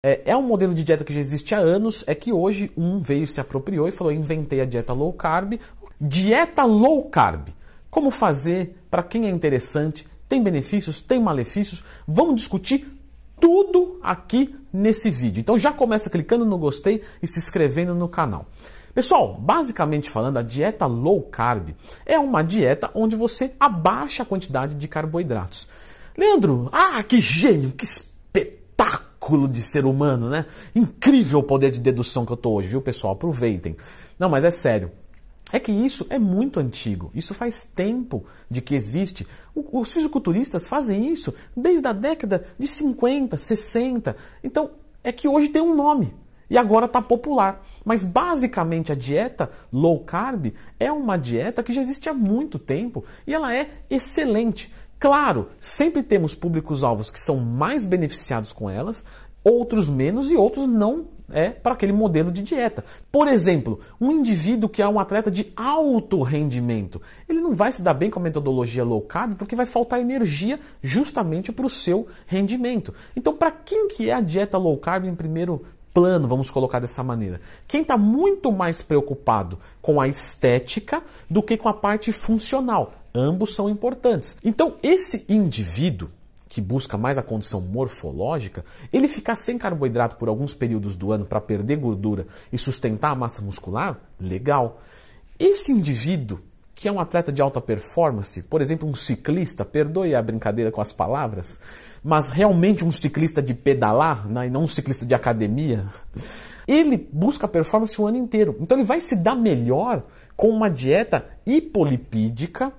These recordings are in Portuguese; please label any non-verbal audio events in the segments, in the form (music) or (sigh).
É, é um modelo de dieta que já existe há anos, é que hoje um veio, se apropriou e falou: inventei a dieta low carb. Dieta low carb. Como fazer? Para quem é interessante? Tem benefícios? Tem malefícios? Vamos discutir tudo aqui nesse vídeo. Então já começa clicando no gostei e se inscrevendo no canal. Pessoal, basicamente falando, a dieta low carb é uma dieta onde você abaixa a quantidade de carboidratos. Leandro, ah, que gênio, que espetáculo de ser humano, né? Incrível o poder de dedução que eu tô hoje, viu, pessoal? Aproveitem. Não, mas é sério. É que isso é muito antigo. Isso faz tempo de que existe. Os fisiculturistas fazem isso desde a década de 50, 60. Então, é que hoje tem um nome e agora está popular. Mas basicamente a dieta low carb é uma dieta que já existe há muito tempo e ela é excelente. Claro, sempre temos públicos-alvos que são mais beneficiados com elas, outros menos e outros não é para aquele modelo de dieta. Por exemplo, um indivíduo que é um atleta de alto rendimento, ele não vai se dar bem com a metodologia low carb porque vai faltar energia justamente para o seu rendimento. Então, para quem que é a dieta low carb em primeiro plano, vamos colocar dessa maneira? Quem está muito mais preocupado com a estética do que com a parte funcional. Ambos são importantes. Então, esse indivíduo que busca mais a condição morfológica, ele ficar sem carboidrato por alguns períodos do ano para perder gordura e sustentar a massa muscular, legal. Esse indivíduo que é um atleta de alta performance, por exemplo, um ciclista, perdoe a brincadeira com as palavras, mas realmente um ciclista de pedalar, né, e não um ciclista de academia, (laughs) ele busca performance o ano inteiro. Então ele vai se dar melhor com uma dieta hipolipídica,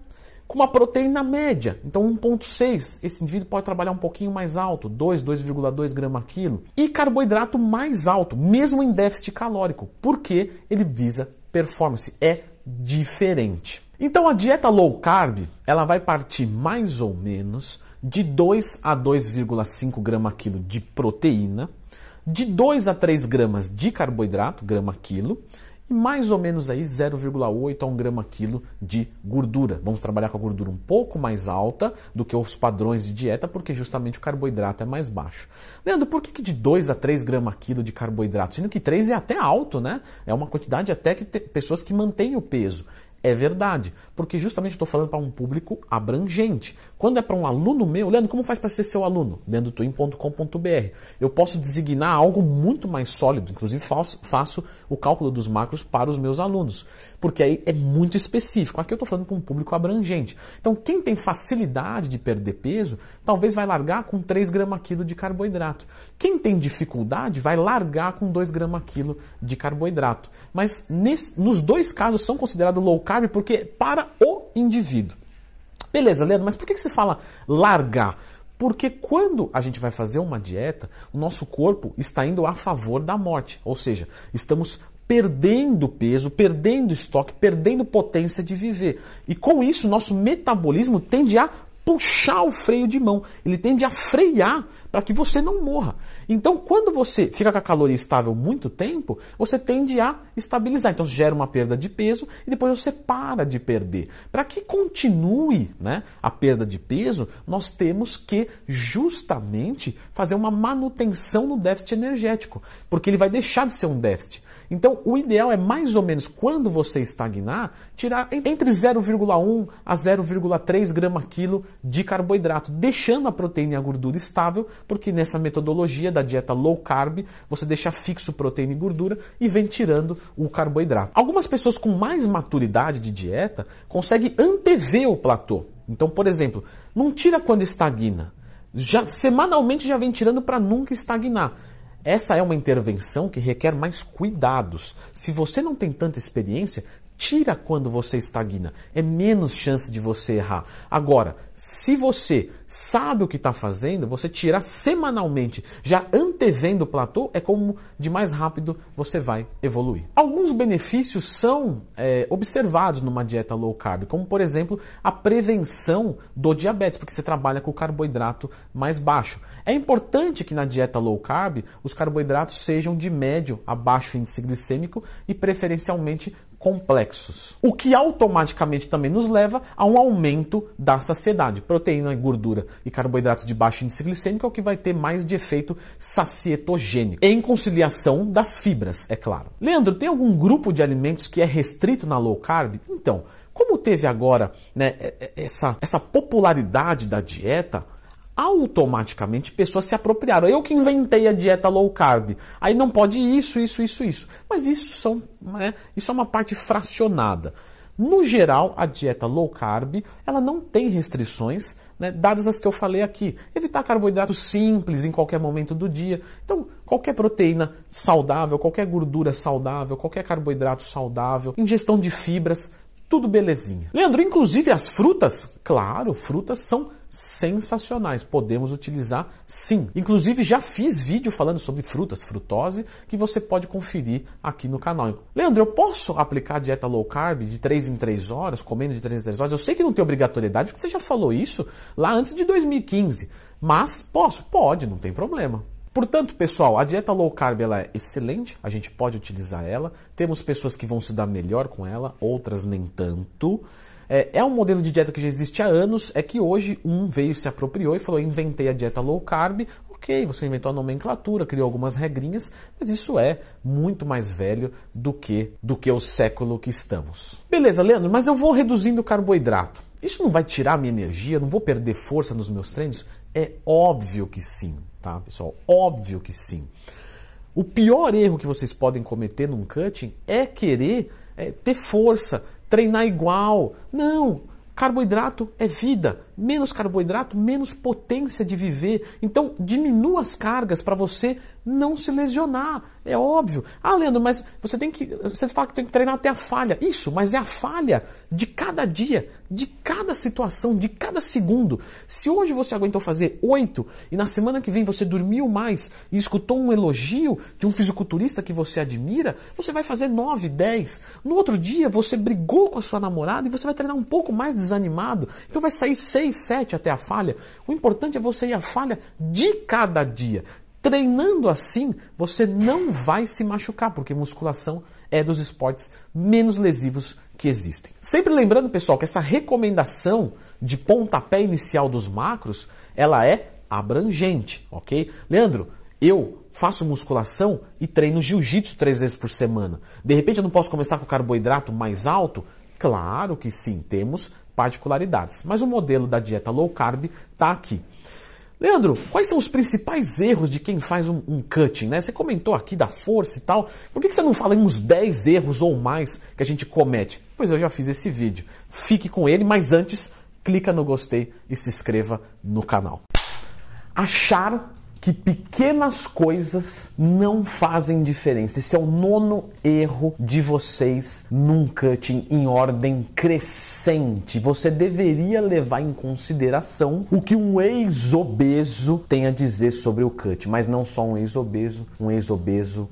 com uma proteína média, então 1,6. Esse indivíduo pode trabalhar um pouquinho mais alto, 2, 2,2 grama quilo. E carboidrato mais alto, mesmo em déficit calórico, porque ele visa performance, é diferente. Então a dieta low carb, ela vai partir mais ou menos de 2 a 2,5 grama quilo de proteína, de 2 a 3 gramas de carboidrato, grama quilo, mais ou menos aí 0,8 a 1 grama quilo de gordura. Vamos trabalhar com a gordura um pouco mais alta do que os padrões de dieta, porque justamente o carboidrato é mais baixo. Leandro, por que, que de 2 a 3 grama quilo de carboidrato? Sendo que 3 é até alto, né? É uma quantidade até que pessoas que mantêm o peso. É verdade, porque justamente estou falando para um público abrangente. Quando é para um aluno meu, Leandro, como faz para ser seu aluno? leandrotwin.com.br. Eu posso designar algo muito mais sólido, inclusive faço, faço o cálculo dos macros para os meus alunos, porque aí é muito específico. Aqui eu estou falando para um público abrangente. Então, quem tem facilidade de perder peso, talvez vai largar com 3 gramas quilo de carboidrato. Quem tem dificuldade vai largar com 2 gramas quilo de carboidrato. Mas nesse, nos dois casos são considerados low carb porque para o indivíduo. Beleza, Leandro, mas por que você fala largar? Porque quando a gente vai fazer uma dieta, o nosso corpo está indo a favor da morte. Ou seja, estamos perdendo peso, perdendo estoque, perdendo potência de viver. E com isso, nosso metabolismo tende a puxar o freio de mão, ele tende a frear para que você não morra. Então, quando você fica com a caloria estável muito tempo, você tende a estabilizar. Então, gera uma perda de peso e depois você para de perder. Para que continue né, a perda de peso, nós temos que justamente fazer uma manutenção no déficit energético, porque ele vai deixar de ser um déficit. Então, o ideal é mais ou menos quando você estagnar, tirar entre 0,1 a 0,3 grama quilo de carboidrato, deixando a proteína e a gordura estável, porque nessa metodologia da dieta low carb, você deixa fixo proteína e gordura e vem tirando o carboidrato. Algumas pessoas com mais maturidade de dieta conseguem antever o platô. Então, por exemplo, não tira quando estagna. Já semanalmente já vem tirando para nunca estagnar. Essa é uma intervenção que requer mais cuidados. Se você não tem tanta experiência, tira quando você estagna. É menos chance de você errar. Agora, se você sabe o que está fazendo, você tirar semanalmente, já antevendo o platô, é como de mais rápido você vai evoluir. Alguns benefícios são é, observados numa dieta low carb, como por exemplo a prevenção do diabetes, porque você trabalha com o carboidrato mais baixo. É importante que na dieta low carb os carboidratos sejam de médio a baixo índice glicêmico e preferencialmente complexos. O que automaticamente também nos leva a um aumento da saciedade. Proteína, gordura e carboidratos de baixo índice glicêmico é o que vai ter mais de efeito sacietogênico. Em conciliação das fibras, é claro. Leandro, tem algum grupo de alimentos que é restrito na low carb? Então, como teve agora né, essa, essa popularidade da dieta, automaticamente pessoas se apropriaram. Eu que inventei a dieta low carb. Aí não pode isso, isso, isso, isso. Mas isso, são, né, isso é uma parte fracionada. No geral, a dieta low carb ela não tem restrições, né, dadas as que eu falei aqui. Evitar carboidratos simples em qualquer momento do dia. Então, qualquer proteína saudável, qualquer gordura saudável, qualquer carboidrato saudável, ingestão de fibras, tudo belezinha. Leandro, inclusive as frutas? Claro, frutas são sensacionais. Podemos utilizar sim. Inclusive já fiz vídeo falando sobre frutas, frutose, que você pode conferir aqui no canal. Leandro, eu posso aplicar dieta low carb de 3 em 3 horas, comendo de 3 em 3 horas? Eu sei que não tem obrigatoriedade, porque você já falou isso lá antes de 2015. Mas posso? Pode, não tem problema. Portanto, pessoal, a dieta low carb ela é excelente, a gente pode utilizar ela. Temos pessoas que vão se dar melhor com ela, outras nem tanto. É, é, um modelo de dieta que já existe há anos, é que hoje um veio se apropriou e falou: inventei a dieta low carb. Ok, você inventou a nomenclatura, criou algumas regrinhas, mas isso é muito mais velho do que do que o século que estamos. Beleza, Leandro, mas eu vou reduzindo o carboidrato. Isso não vai tirar minha energia? Não vou perder força nos meus treinos? É óbvio que sim, tá, pessoal? Óbvio que sim. O pior erro que vocês podem cometer num cutting é querer é, ter força, treinar igual. Não, carboidrato é vida. Menos carboidrato, menos potência de viver. Então, diminua as cargas para você não se lesionar. É óbvio. Ah, Leandro, mas você tem que. Você fala que tem que treinar até a falha. Isso, mas é a falha de cada dia, de cada situação, de cada segundo. Se hoje você aguentou fazer oito e na semana que vem você dormiu mais e escutou um elogio de um fisiculturista que você admira, você vai fazer nove, dez. No outro dia você brigou com a sua namorada e você vai treinar um pouco mais desanimado. Então vai sair seis, sete até a falha. O importante é você ir à falha de cada dia. Treinando assim, você não vai se machucar, porque musculação é dos esportes menos lesivos que existem. Sempre lembrando, pessoal, que essa recomendação de pontapé inicial dos macros, ela é abrangente, ok? Leandro, eu faço musculação e treino jiu-jitsu três vezes por semana. De repente eu não posso começar com carboidrato mais alto? Claro que sim, temos particularidades. Mas o modelo da dieta low carb está aqui. Leandro, quais são os principais erros de quem faz um, um, cutting? Né? Você comentou aqui da força e tal. Por que, que você não fala em uns 10 erros ou mais que a gente comete? Pois eu já fiz esse vídeo. Fique com ele, mas antes, clica no gostei e se inscreva no canal. Achar que pequenas coisas não fazem diferença. Esse é o nono erro de vocês num cutting em ordem crescente. Você deveria levar em consideração o que um ex-obeso tem a dizer sobre o cut, mas não só um ex-obeso, um ex-obeso